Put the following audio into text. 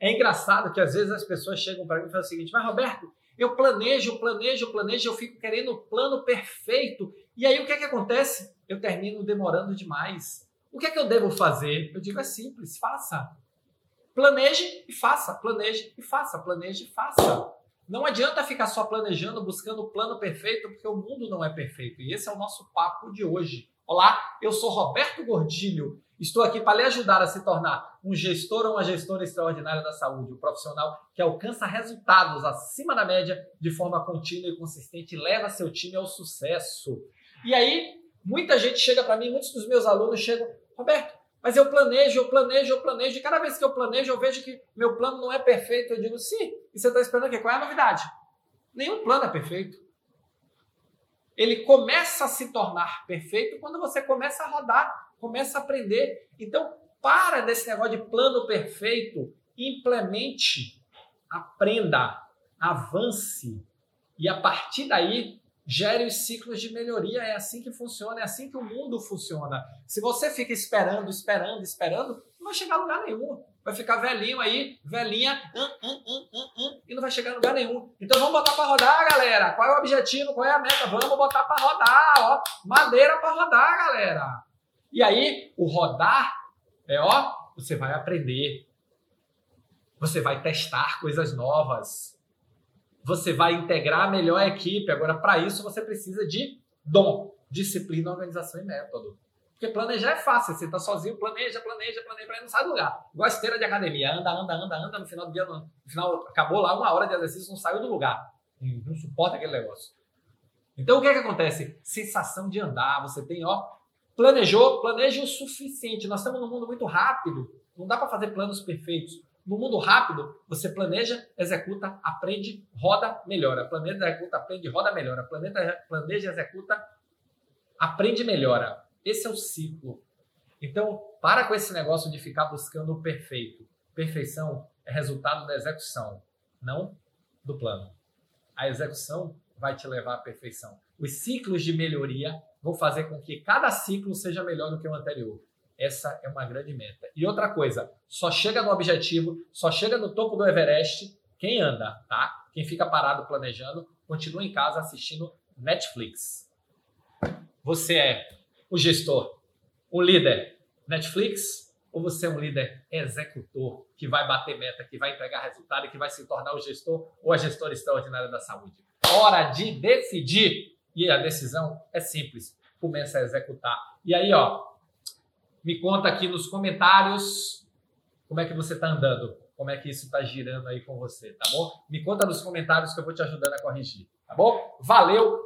É engraçado que às vezes as pessoas chegam para mim e falam o seguinte: Mas Roberto, eu planejo, planejo, planejo, eu fico querendo o plano perfeito. E aí o que é que acontece? Eu termino demorando demais. O que é que eu devo fazer? Eu digo: é simples, faça. Planeje e faça, planeje e faça, planeje e faça. Não adianta ficar só planejando, buscando o plano perfeito, porque o mundo não é perfeito. E esse é o nosso papo de hoje. Olá, eu sou Roberto Gordilho. Estou aqui para lhe ajudar a se tornar um gestor ou uma gestora extraordinária da saúde, um profissional que alcança resultados acima da média de forma contínua e consistente e leva seu time ao sucesso. E aí, muita gente chega para mim, muitos dos meus alunos chegam, Roberto, mas eu planejo, eu planejo, eu planejo, e cada vez que eu planejo, eu vejo que meu plano não é perfeito. Eu digo, sim, e você está esperando o quê? Qual é a novidade? Nenhum plano é perfeito. Ele começa a se tornar perfeito quando você começa a rodar, começa a aprender. Então, para desse negócio de plano perfeito, implemente, aprenda, avance, e a partir daí gere os ciclos de melhoria. É assim que funciona, é assim que o mundo funciona. Se você fica esperando, esperando, esperando, não vai chegar a lugar nenhum. Vai ficar velhinho aí, velhinha, hum, hum, hum, e não vai chegar a lugar nenhum. Então vamos botar para rodar, galera. Qual é o objetivo? Qual é a meta? Vamos botar para rodar, ó. Madeira para rodar, galera. E aí, o rodar é, ó, você vai aprender. Você vai testar coisas novas você vai integrar melhor a equipe. Agora, para isso, você precisa de dom, disciplina, organização e método. Porque planejar é fácil, você está sozinho, planeja, planeja, planeja, planeja, não sai do lugar. Igual esteira de academia, anda, anda, anda, anda, no final do dia, no final, acabou lá uma hora de exercício, não saiu do lugar. Não suporta aquele negócio. Então, o que é que acontece? Sensação de andar, você tem, ó, planejou, planeja o suficiente. Nós estamos num mundo muito rápido, não dá para fazer planos perfeitos. No mundo rápido, você planeja, executa, aprende, roda, melhora. Planeja, executa, aprende, roda, melhora. Planeja, planeja, executa, aprende, melhora. Esse é o ciclo. Então, para com esse negócio de ficar buscando o perfeito. Perfeição é resultado da execução, não do plano. A execução vai te levar à perfeição. Os ciclos de melhoria vão fazer com que cada ciclo seja melhor do que o anterior. Essa é uma grande meta. E outra coisa, só chega no objetivo, só chega no topo do Everest quem anda, tá? Quem fica parado planejando, continua em casa assistindo Netflix. Você é o gestor, o líder Netflix ou você é um líder executor que vai bater meta, que vai entregar resultado e que vai se tornar o gestor ou a gestora extraordinária da saúde? Hora de decidir. E a decisão é simples. Começa a executar. E aí, ó, me conta aqui nos comentários como é que você está andando, como é que isso está girando aí com você, tá bom? Me conta nos comentários que eu vou te ajudando a corrigir, tá bom? Valeu,